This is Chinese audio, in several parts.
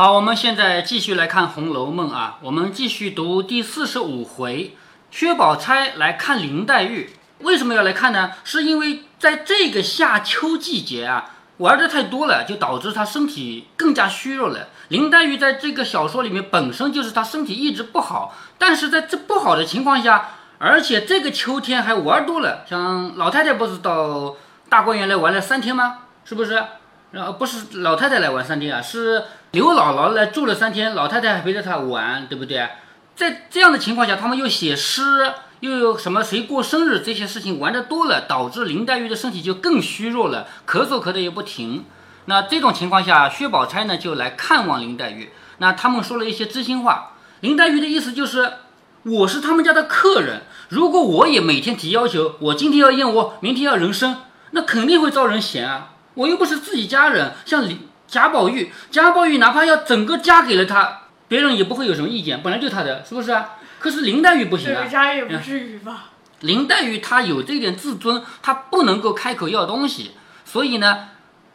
好，我们现在继续来看《红楼梦》啊，我们继续读第四十五回，薛宝钗来看林黛玉。为什么要来看呢？是因为在这个夏秋季节啊，玩的太多了，就导致她身体更加虚弱了。林黛玉在这个小说里面本身就是她身体一直不好，但是在这不好的情况下，而且这个秋天还玩多了，像老太太不是到大观园来玩了三天吗？是不是？然后不是老太太来玩三天啊，是刘姥姥来住了三天，老太太还陪着她玩，对不对？在这样的情况下，他们又写诗，又有什么谁过生日这些事情玩的多了，导致林黛玉的身体就更虚弱了，咳嗽咳的也不停。那这种情况下，薛宝钗呢就来看望林黛玉。那他们说了一些知心话，林黛玉的意思就是，我是他们家的客人，如果我也每天提要求，我今天要燕窝，明天要人参，那肯定会招人嫌啊。我又不是自己家人，像李贾宝玉，贾宝玉哪怕要整个嫁给了他，别人也不会有什么意见，本来就他的，是不是啊？可是林黛玉不行啊这个，家也不至于吧？林黛玉她有这点自尊，她不能够开口要东西，所以呢，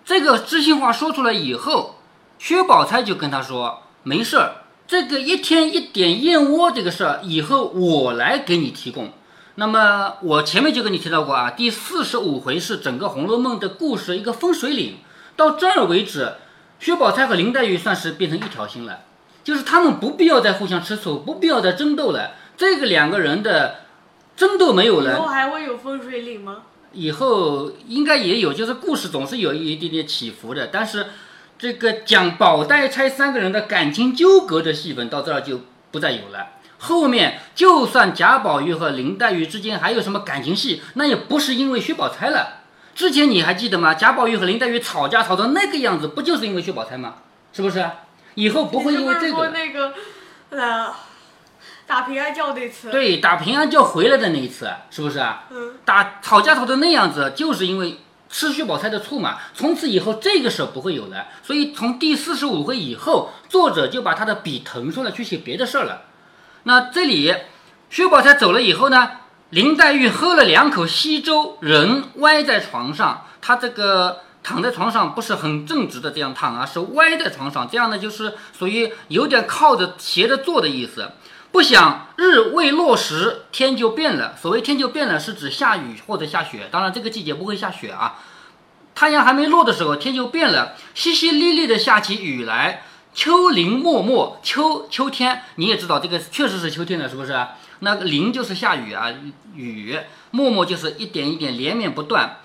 这个知心话说出来以后，薛宝钗就跟她说：“没事儿，这个一天一点燕窝这个事儿，以后我来给你提供。”那么我前面就跟你提到过啊，第四十五回是整个《红楼梦》的故事一个分水岭，到这儿为止，薛宝钗和林黛玉算是变成一条心了，就是他们不必要再互相吃醋，不必要再争斗了。这个两个人的争斗没有了，以后还会有分水岭吗？以后应该也有，就是故事总是有一点点起伏的，但是这个讲宝黛钗三个人的感情纠葛的戏份到这儿就不再有了。后面就算贾宝玉和林黛玉之间还有什么感情戏，那也不是因为薛宝钗了。之前你还记得吗？贾宝玉和林黛玉吵架吵成那个样子，不就是因为薛宝钗吗？是不是？以后不会因为这个。那个呃打平安觉那次？对，打平安觉回来的那一次，是不是啊？嗯，打吵架吵成那样子，就是因为吃薛宝钗的醋嘛。从此以后，这个事儿不会有了。所以从第四十五回以后，作者就把他的笔腾出来去写别的事儿了。那这里薛宝钗走了以后呢，林黛玉喝了两口稀粥，人歪在床上，她这个。躺在床上不是很正直的这样躺啊，是歪在床上，这样呢就是属于有点靠着斜着坐的意思。不想日未落时，天就变了。所谓天就变了，是指下雨或者下雪。当然，这个季节不会下雪啊。太阳还没落的时候，天就变了，淅淅沥沥的下起雨来。秋林漠漠，秋秋天你也知道，这个确实是秋天了，是不是？那个林就是下雨啊，雨默默就是一点一点连绵不断，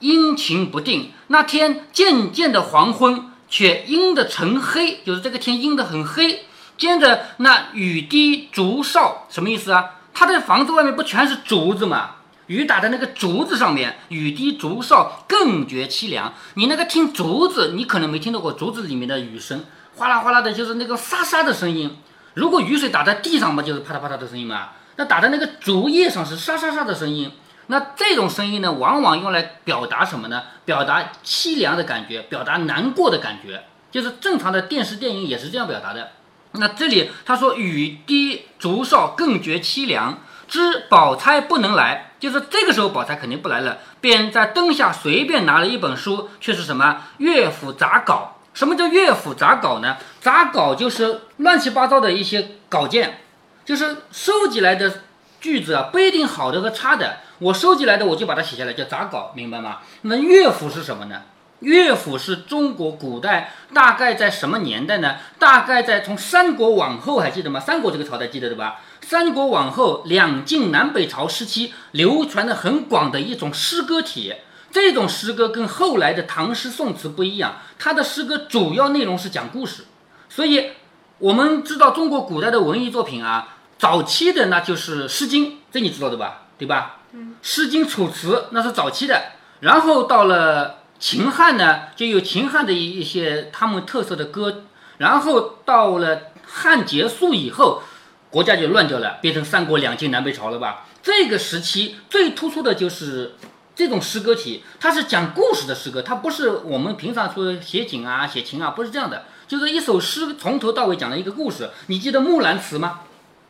阴晴不定。那天渐渐的黄昏，却阴的成黑，就是这个天阴的很黑。接着那雨滴竹哨，什么意思啊？他的房子外面不全是竹子吗？雨打在那个竹子上面，雨滴竹哨更觉凄凉。你那个听竹子，你可能没听到过竹子里面的雨声，哗啦哗啦的，就是那个沙沙的声音。如果雨水打在地上嘛，就是啪嗒啪嗒的声音嘛。那打在那个竹叶上是沙沙沙的声音。那这种声音呢，往往用来表达什么呢？表达凄凉的感觉，表达难过的感觉。就是正常的电视电影也是这样表达的。那这里他说雨滴竹哨更觉凄凉，知宝钗不能来，就是这个时候宝钗肯定不来了，便在灯下随便拿了一本书，却是什么乐府杂稿。什么叫乐府杂稿呢？杂稿就是乱七八糟的一些稿件，就是收集来的句子啊，不一定好的和差的，我收集来的我就把它写下来，叫杂稿，明白吗？那乐府是什么呢？乐府是中国古代大概在什么年代呢？大概在从三国往后，还记得吗？三国这个朝代记得对吧？三国往后，两晋南北朝时期流传的很广的一种诗歌体。这种诗歌跟后来的唐诗宋词不一样，它的诗歌主要内容是讲故事。所以我们知道中国古代的文艺作品啊，早期的那就是《诗经》，这你知道的吧？对吧？嗯，《诗经》《楚辞》那是早期的，然后到了。秦汉呢，就有秦汉的一一些他们特色的歌，然后到了汉结束以后，国家就乱掉了，变成三国两晋南北朝了吧？这个时期最突出的就是这种诗歌体，它是讲故事的诗歌，它不是我们平常说写景啊、写情啊，不是这样的，就是一首诗从头到尾讲了一个故事。你记得《木兰辞》吗？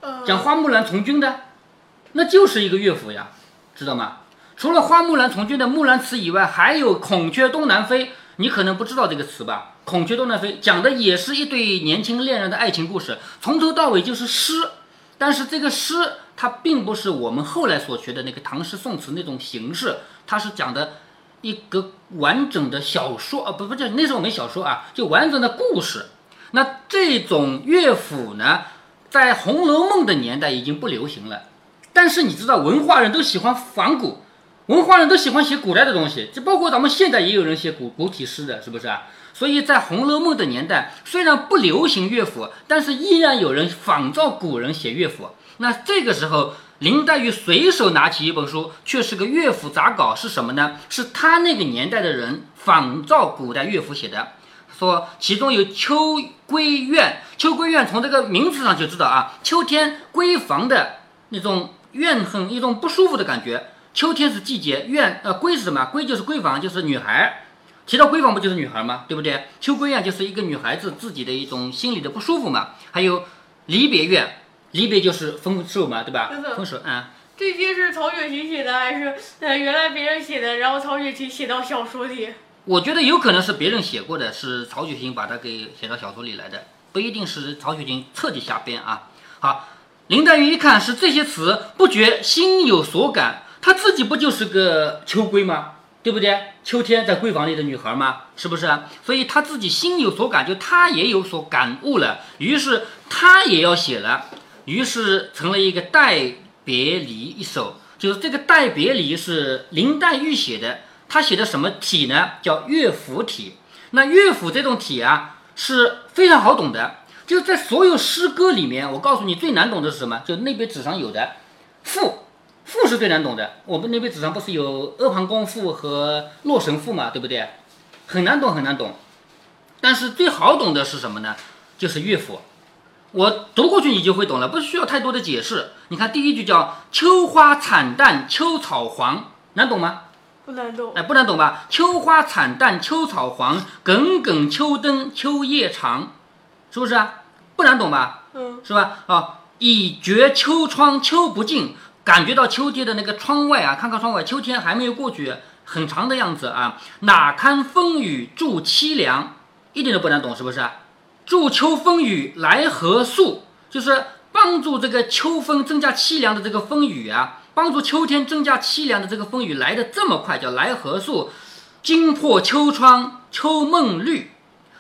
呃，讲花木兰从军的，那就是一个乐府呀，知道吗？除了花木兰从军的《木兰辞》以外，还有《孔雀东南飞》，你可能不知道这个词吧？孔雀东南飞》，讲的也是一对年轻恋人的爱情故事，从头到尾就是诗。但是这个诗它并不是我们后来所学的那个唐诗宋词那种形式，它是讲的一个完整的小说啊，不不叫那时候没小说啊，就完整的故事。那这种乐府呢，在《红楼梦》的年代已经不流行了。但是你知道，文化人都喜欢仿古，文化人都喜欢写古代的东西，就包括咱们现在也有人写古古体诗的，是不是啊？所以在《红楼梦》的年代，虽然不流行乐府，但是依然有人仿照古人写乐府。那这个时候，林黛玉随手拿起一本书，却是个乐府杂稿，是什么呢？是他那个年代的人仿照古代乐府写的。说其中有秋闺怨，秋闺怨从这个名字上就知道啊，秋天闺房的那种怨恨，一种不舒服的感觉。秋天是季节，怨呃闺是什么？闺就是闺房，就是女孩。提到闺房不就是女孩吗？对不对？秋闺怨就是一个女孩子自己的一种心里的不舒服嘛。还有离别怨，离别就是分手嘛，对吧？分手啊。这些是曹雪芹写的，还是呃原来别人写的，然后曹雪芹写到小说里？我觉得有可能是别人写过的，是曹雪芹把它给写到小说里来的，不一定是曹雪芹彻底瞎编啊。好，林黛玉一看是这些词，不觉心有所感，她自己不就是个秋闺吗？对不对？秋天在闺房里的女孩吗，是不是？所以她自己心有所感，就她也有所感悟了。于是她也要写了，于是成了一个《代别离》一首。就是这个《代别离》是林黛玉写的，她写的什么体呢？叫乐府体。那乐府这种体啊是非常好懂的，就在所有诗歌里面，我告诉你最难懂的是什么？就那边纸上有的赋。赋是最难懂的，我们那边纸上不是有阿房宫赋和洛神赋嘛，对不对？很难懂，很难懂。但是最好懂的是什么呢？就是乐府。我读过去你就会懂了，不需要太多的解释。你看第一句叫“秋花惨淡秋草黄”，难懂吗？不难懂。哎，不难懂吧？“秋花惨淡秋草黄，耿耿秋灯秋夜长”，是不是啊？不难懂吧？嗯，是吧？啊，已觉秋窗秋不尽。感觉到秋天的那个窗外啊，看看窗外，秋天还没有过去，很长的样子啊。哪堪风雨助凄凉，一点都不难懂，是不是？助秋风雨来何速？就是帮助这个秋风增加凄凉的这个风雨啊，帮助秋天增加凄凉的这个风雨来的这么快，叫来何速？惊破秋窗秋梦绿，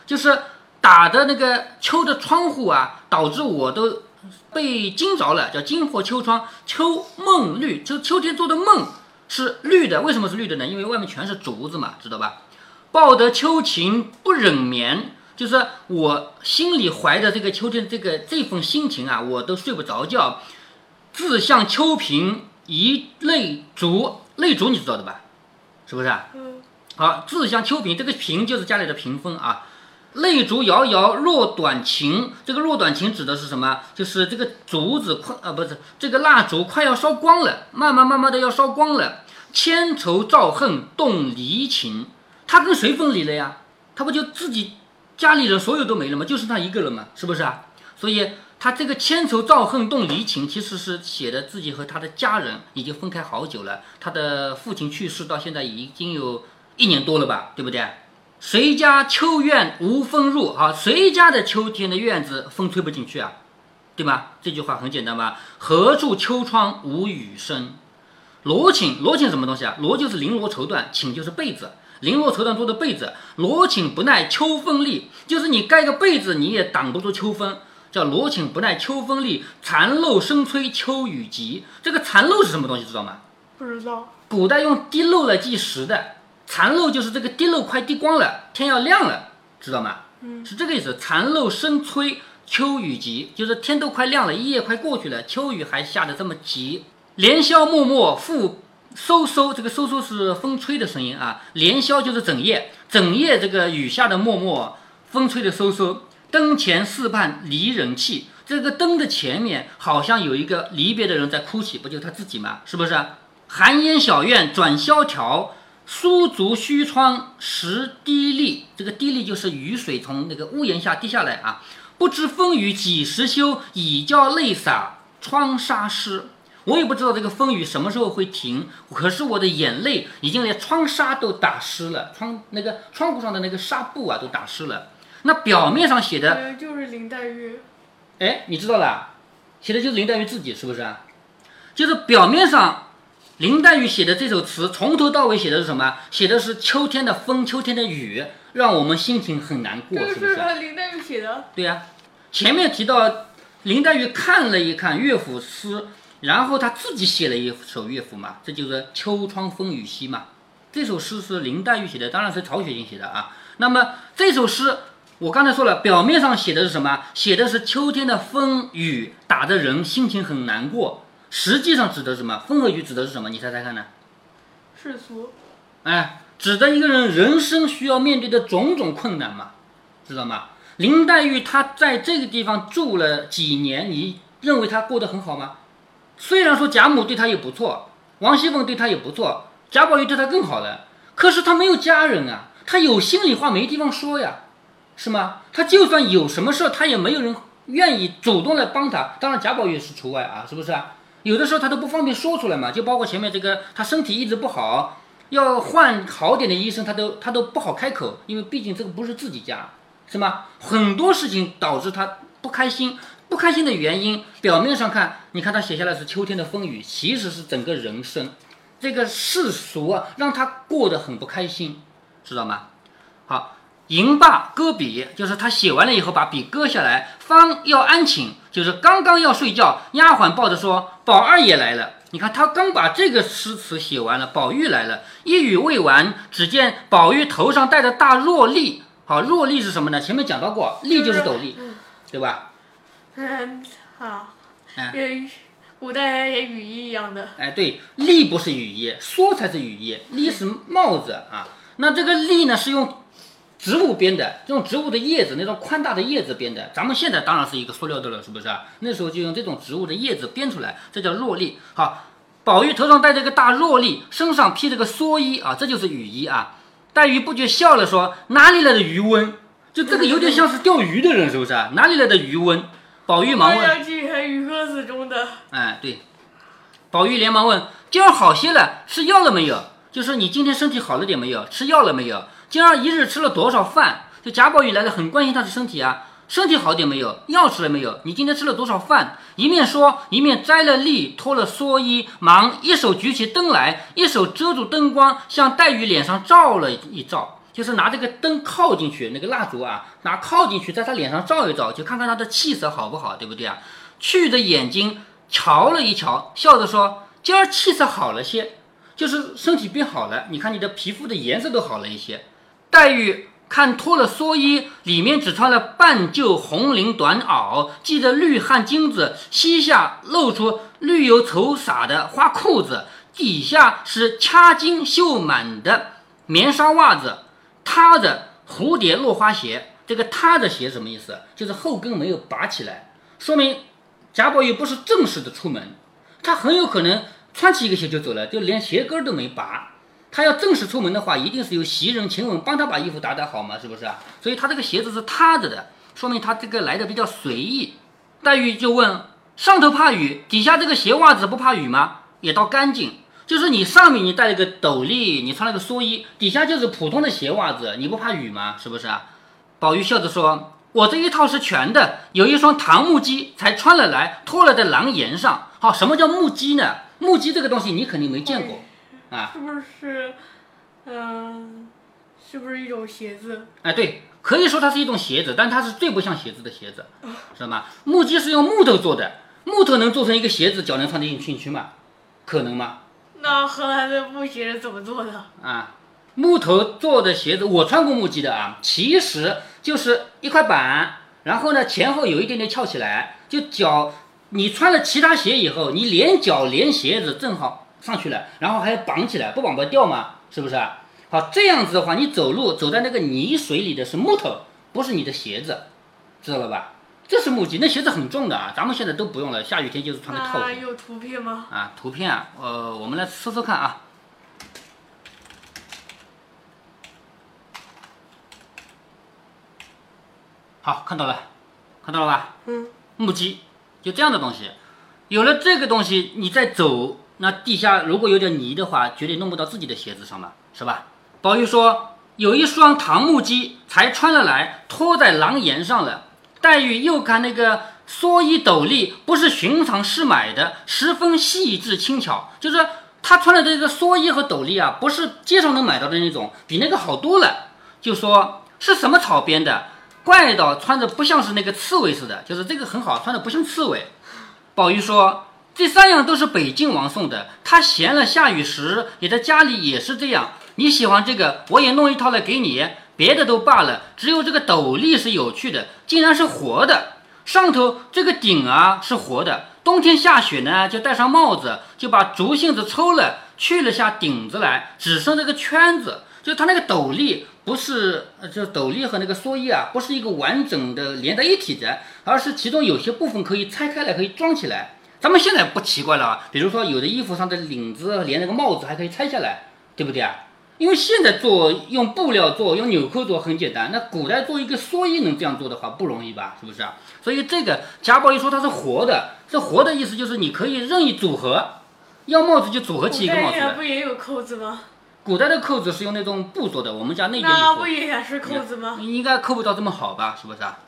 就是打的那个秋的窗户啊，导致我都。被惊着了，叫惊破秋窗，秋梦绿。就秋天做的梦是绿的，为什么是绿的呢？因为外面全是竹子嘛，知道吧？抱得秋情不忍眠，就是我心里怀着这个秋天这个这份心情啊，我都睡不着觉。自向秋萍一泪烛，泪烛你知道的吧？是不是啊？嗯。好，自向秋萍，这个萍就是家里的屏风啊。泪烛遥遥落短晴，这个落短晴指的是什么？就是这个竹子快啊，不是这个蜡烛快要烧光了，慢慢慢慢的要烧光了。千愁照恨动离情，他跟谁分离了呀？他不就自己家里人所有都没了嘛？就剩他一个人嘛，是不是啊？所以他这个千愁照恨动离情，其实是写的自己和他的家人已经分开好久了。他的父亲去世到现在已经有一年多了吧，对不对？谁家秋院无风入？啊，谁家的秋天的院子风吹不进去啊？对吧？这句话很简单吧？何处秋窗无雨声？罗寝，罗寝什么东西啊？罗就是绫罗绸缎，寝就是被子，绫罗绸缎做的被子。罗寝不耐秋风力，就是你盖个被子你也挡不住秋风，叫罗寝不耐秋风力。残漏声催秋雨急，这个残漏是什么东西？知道吗？不知道。古代用滴漏来计时的。残漏就是这个滴漏快滴光了，天要亮了，知道吗？嗯，是这个意思。残漏声催秋雨急，就是天都快亮了，一夜快过去了，秋雨还下的这么急。连宵默默复飕飕，这个飕飕是风吹的声音啊。连宵就是整夜，整夜这个雨下的默默，风吹的飕飕。灯前似盼离人泣，这个灯的前面好像有一个离别的人在哭泣，不就他自己吗？是不是？寒烟小院转萧条。疏竹虚窗时滴沥，这个滴沥就是雨水从那个屋檐下滴下来啊。不知风雨几时休，已教泪洒窗纱湿。我也不知道这个风雨什么时候会停，可是我的眼泪已经连窗纱都打湿了，窗那个窗户上的那个纱布啊都打湿了。那表面上写的，呃，就是林黛玉。哎，你知道了，写的就是林黛玉自己，是不是啊？就是表面上林黛玉写的这首词，从头到尾写的是什么？写的是秋天的风，秋天的雨，让我们心情很难过，是不是？是林黛玉写的。对呀、前面提到林黛玉看了一看乐府诗，然后他自己写了一首乐府嘛，这就是《秋窗风雨夕》嘛。这首诗是林黛玉写的，当然是曹雪芹写的啊。那么这首诗，我刚才说了，表面上写的是什么？写的是秋天的风雨，打的人心情很难过。实际上指的是什么？风和雨指的是什么？你猜猜看呢？世俗。哎，指的一个人人生需要面对的种种困难嘛，知道吗？林黛玉她在这个地方住了几年，你认为她过得很好吗？虽然说贾母对她也不错，王熙凤对她也不错，贾宝玉对她更好了，可是她没有家人啊，她有心里话没地方说呀，是吗？她就算有什么事儿，她也没有人愿意主动来帮她，当然贾宝玉是除外啊，是不是啊？有的时候她都不方便说出来嘛，就包括前面这个，她身体一直不好，要换好点的医生，他都他都不好开口，因为毕竟这个不是自己家，是吗？很多事情导致他不开心，不开心的原因，表面上看，你看他写下来是秋天的风雨，其实是整个人生，这个世俗啊，让他过得很不开心，知道吗？好，吟罢搁笔，就是他写完了以后把笔搁下来，方要安寝，就是刚刚要睡觉，丫鬟抱着说：“宝二爷来了。”你看他刚把这个诗词写完了，宝玉来了，一语未完，只见宝玉头上戴着大箬笠。好，箬笠是什么呢？前面讲到过，笠就是斗笠，对吧？嗯，好。古代也雨衣一样的。哎，对，笠不是雨衣，蓑才是雨衣，笠是帽子啊。那这个笠呢，是用植物编的，这种植物的叶子，那种宽大的叶子编的。咱们现在当然是一个塑料的了，是不是啊？那时候就用这种植物的叶子编出来，这叫箬笠。好，宝玉头上戴着个大箬笠，身上披着个蓑衣啊，这就是雨衣啊。黛玉不觉笑了，说：“哪里来的余温？就这个有点像是钓鱼的人，是不是啊？哪里来的余温？”宝玉忙问。我要去看雨歌子中的。哎，对，宝玉连忙问：“今儿好些了，吃药了没有？就说你今天身体好了点没有？吃药了没有？今儿一日吃了多少饭？”就贾宝玉来了，很关心他的身体啊，身体好点没有？药吃了没有？你今天吃了多少饭？一面说，一面摘了笠，脱了蓑衣，忙一手举起灯来，一手遮住灯光，向黛玉脸上照了一照。就是拿这个灯靠进去，那个蜡烛啊，拿靠进去，在他脸上照一照，就看看他的气色好不好，对不对啊？去的眼睛瞧了一瞧，笑着说：“今儿气色好了些，就是身体变好了。你看你的皮肤的颜色都好了一些。”黛玉看脱了蓑衣，里面只穿了半旧红绫短袄，系着绿汗巾子，膝下露出绿油绸洒的花裤子，底下是掐金绣满的棉纱袜子，踏着蝴蝶落花鞋。这个踏着鞋什么意思？就是后跟没有拔起来，说明贾宝玉不是正式的出门，他很有可能穿起一个鞋就走了，就连鞋跟都没拔。他要正式出门的话，一定是有袭人、晴雯帮他把衣服打打好嘛，是不是啊？所以他这个鞋子是踏着的，说明他这个来的比较随意。黛玉就问：上头怕雨，底下这个鞋袜子不怕雨吗？也倒干净，就是你上面你戴了个斗笠，你穿了个蓑衣，底下就是普通的鞋袜子，你不怕雨吗？是不是啊？宝玉笑着说：“我这一套是全的，有一双唐木屐，才穿了来，脱了在廊檐上。好，什么叫木屐呢？木屐这个东西你肯定没见过啊。是不是？嗯、是不是一种鞋子？哎，对，可以说它是一种鞋子，但它是最不像鞋子的鞋子，知道吗？木屐是用木头做的，木头能做成一个鞋子，脚能穿得进进去吗？可能吗？那荷兰的布鞋是怎么做的？啊，木头做的鞋子，我穿过木屐的啊，其实就是一块板，然后呢前后有一点点翘起来，就脚你穿了其他鞋以后，你连脚连鞋子正好上去了，然后还要绑起来，不绑不掉吗？是不是啊？好，这样子的话，你走路走在那个泥水里的是木头，不是你的鞋子，知道了吧？这是木屐，那鞋子很重的啊，咱们现在都不用了，下雨天就是穿个套子。那有图片吗？啊，图片啊，呃，我们来搜搜看啊。好，看到了，看到了吧？嗯，木屐，就这样的东西。有了这个东西，你再走，那地下如果有点泥的话，绝对弄不到自己的鞋子上了，是吧？宝玉说：“有一双唐木屐才穿了来，拖在廊檐上了。黛玉又看那个蓑衣斗笠，不是寻常市买的，十分细致轻巧。就是他穿的这个蓑衣和斗笠啊，不是街上能买到的那种，比那个好多了。就说是什么草编的，怪到穿着不像是那个刺猬似的，就是这个很好，穿的不像刺猬。宝玉说。这三样都是北静王送的，他闲了下雨时，也在家里也是这样。你喜欢这个，我也弄一套来给你。别的都罢了，只有这个斗笠是有趣的，竟然是活的。上头这个顶啊是活的，冬天下雪呢，就戴上帽子，就把竹芯子抽了，去了下顶子来，只剩这个圈子。就他那个斗笠不是，就斗笠和那个蓑衣啊，不是一个完整的连在一起的，而是其中有些部分可以拆开来，可以装起来。咱们现在不奇怪了啊，比如说有的衣服上的领子连那个帽子还可以拆下来，对不对啊？因为现在做用布料做，用纽扣做很简单，那古代做一个蓑衣能这样做的话不容易吧？是不是啊？所以这个贾宝玉说它是活的，这活的意思就是你可以任意组合，要帽子就组合起一个帽子来。不也有扣子吗？古代的扣子是用那种布做的，我们家那件衣服那不也是扣子吗？应该扣不到这么好吧？是不是啊？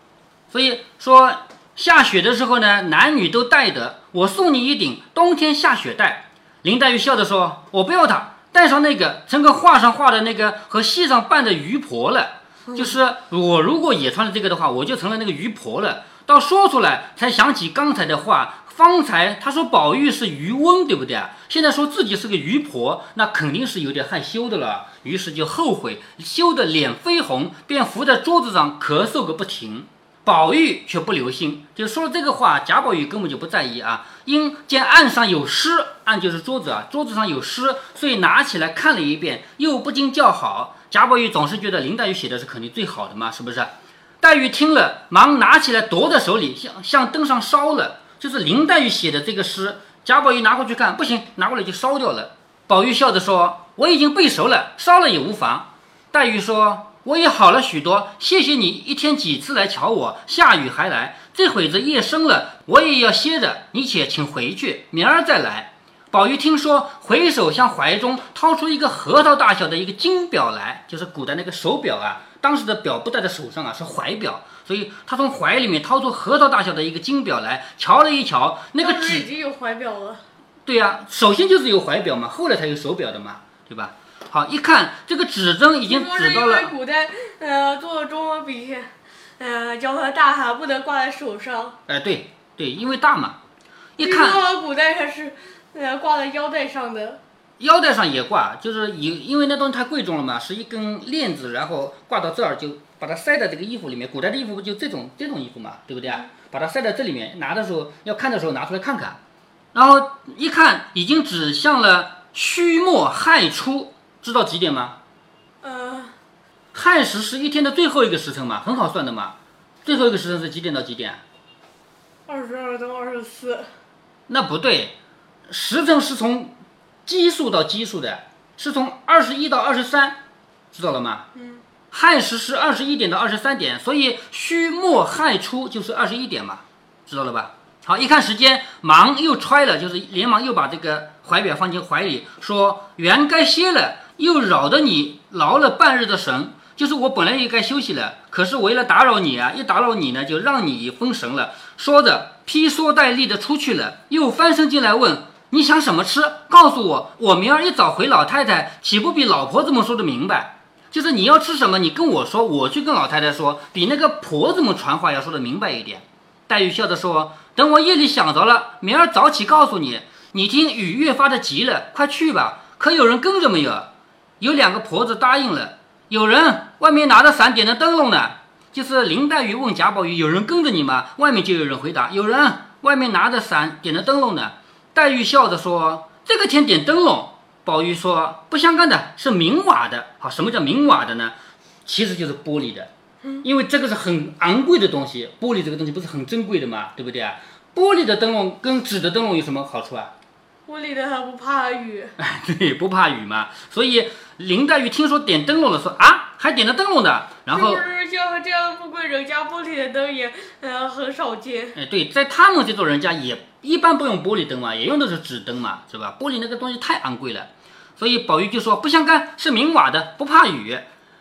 所以说。下雪的时候呢，男女都戴的。我送你一顶，冬天下雪戴。林黛玉笑着说：“我不要它，戴上那个成个画上画的那个和戏上扮的渔婆了。就是我如果也穿了这个的话，我就成了那个渔婆了。到说出来才想起刚才的话，方才他说宝玉是渔翁，对不对啊？现在说自己是个渔婆，那肯定是有点害羞的了。于是就后悔，羞得脸绯红，便伏在桌子上咳嗽个不停。”宝玉却不留心，就说了这个话。贾宝玉根本就不在意啊，因见案上有诗，案就是桌子啊，桌子上有诗，所以拿起来看了一遍，又不禁叫好。贾宝玉总是觉得林黛玉写的是肯定最好的嘛，是不是？黛玉听了，忙拿起来夺在手里，像像灯上烧了。就是林黛玉写的这个诗，贾宝玉拿过去看，不行，拿过来就烧掉了。宝玉笑着说：“我已经背熟了，烧了也无妨。”黛玉说。我也好了许多，谢谢你一天几次来瞧我，下雨还来。这会子夜深了，我也要歇着，你且请回去，明儿再来。宝玉听说，回首向怀中掏出一个核桃大小的一个金表来，就是古代那个手表啊。当时的表不戴在手上啊，是怀表，所以他从怀里面掏出核桃大小的一个金表来，瞧了一瞧，那个指已经有怀表了。对呀，首先就是有怀表嘛，后来才有手表的嘛，对吧？好，一看这个指针已经指到了。因为古代呃做中文笔，呃叫它大哈，不能挂在手上。哎，对对，因为大嘛。一看。听说古代它是呃挂在腰带上的。腰带上也挂，就是因因为那东西太贵重了嘛，是一根链子，然后挂到这儿就把它塞在这个衣服里面。古代的衣服不就这种这种衣服嘛，对不对啊？把它塞在这里面，拿的时候要看的时候拿出来看看。然后一看，已经指向了戌末亥初。知道几点吗？呃，亥时是一天的最后一个时辰嘛，很好算的嘛。最后一个时辰是几点到几点？二十二到二十四。那不对，时辰是从奇数到奇数的，是从二十一到二十三，知道了吗？嗯。亥时是二十一点到二十三点，所以戌末亥初就是二十一点嘛，知道了吧？好，一看时间，忙又揣了，就是连忙又把这个怀表放进怀里，说原该歇了。又扰得你劳了半日的神，就是我本来也该休息了，可是为了打扰你啊，一打扰你呢，就让你分神了。说着，披蓑戴笠的出去了，又翻身进来问：“你想什么吃？告诉我，我明儿一早回老太太，岂不比老婆子们说的明白？就是你要吃什么，你跟我说，我去跟老太太说，比那个婆子们传话要说的明白一点。”黛玉笑着说：“等我夜里想着了，明儿早起告诉你。你听雨越发的急了，快去吧。可有人跟着没有？”有两个婆子答应了，有人外面拿着伞点着灯笼呢。就是林黛玉问贾宝玉：“有人跟着你吗？”外面就有人回答：“有人外面拿着伞点着灯笼呢。”黛玉笑着说：“这个天点灯笼。”宝玉说：“不相干的，是明瓦的。好，什么叫明瓦的呢？其实就是玻璃的，因为这个是很昂贵的东西。玻璃这个东西不是很珍贵的吗？对不对啊？玻璃的灯笼跟纸的灯笼有什么好处啊？玻璃的还不怕雨。哎，对，不怕雨嘛，所以。林黛玉听说点灯笼了，说啊，还点了灯笼的，然后就是像这样富贵人家玻璃的灯也呃很少见。哎，对，在他们这种人家也一般不用玻璃灯嘛，也用的是纸灯嘛，是吧？玻璃那个东西太昂贵了，所以宝玉就说不相干，是明瓦的，不怕雨。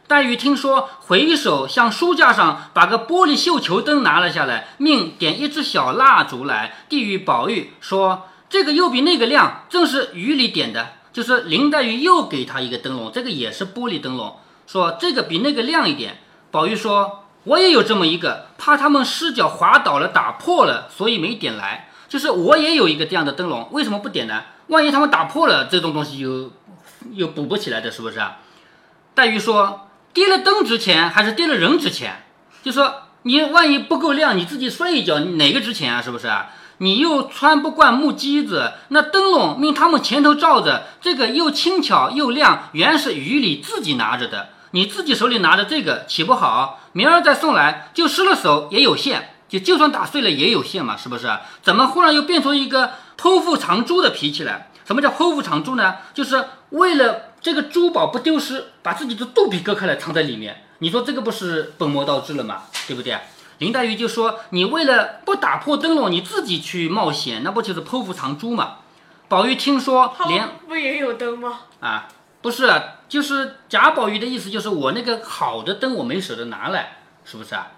黛玉听说，回首向书架上把个玻璃绣球灯拿了下来，命点一支小蜡烛来，递与宝玉说：“这个又比那个亮，正是雨里点的。”就是林黛玉又给他一个灯笼，这个也是玻璃灯笼，说这个比那个亮一点。宝玉说：“我也有这么一个，怕他们失脚滑倒了，打破了，所以没点来。就是我也有一个这样的灯笼，为什么不点呢？万一他们打破了，这种东西又又补不起来的，是不是啊？”黛玉说。跌了灯值钱还是跌了人值钱？就说你万一不够亮，你自己摔一跤，哪个值钱啊？是不是啊？你又穿不惯木屐子，那灯笼命他们前头照着，这个又轻巧又亮，原是雨里自己拿着的，你自己手里拿着这个岂不好？明儿再送来，就失了手也有限，就就算打碎了也有限嘛，是不是？怎么忽然又变出一个剖腹藏珠的脾气来？什么叫剖腹藏珠呢？就是为了。这个珠宝不丢失，把自己的肚皮割开来藏在里面，你说这个不是本末倒置了吗？对不对？林黛玉就说：“你为了不打破灯笼，你自己去冒险，那不就是剖腹藏珠吗？”宝玉听说，连不也有灯吗？啊，不是，就是贾宝玉的意思，就是我那个好的灯我没舍得拿来，是不是啊？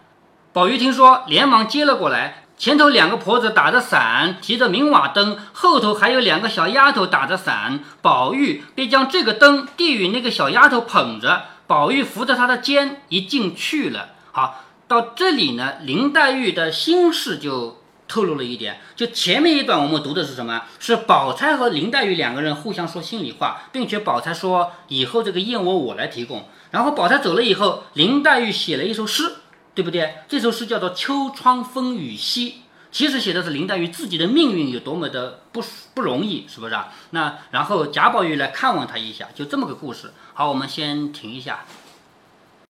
宝玉听说，连忙接了过来。前头两个婆子打着伞，提着明瓦灯；后头还有两个小丫头打着伞。宝玉便将这个灯递与那个小丫头捧着，宝玉扶着她的肩一进去了。好，到这里呢，林黛玉的心事就透露了一点。就前面一段我们读的是什么？是宝钗和林黛玉两个人互相说心里话，并且宝钗说以后这个燕窝我来提供。然后宝钗走了以后，林黛玉写了一首诗。对不对？这首诗叫做《秋窗风雨夕》，其实写的是林黛玉自己的命运有多么的不不容易，是不是啊？那然后贾宝玉来看望她一下，就这么个故事。好，我们先停一下。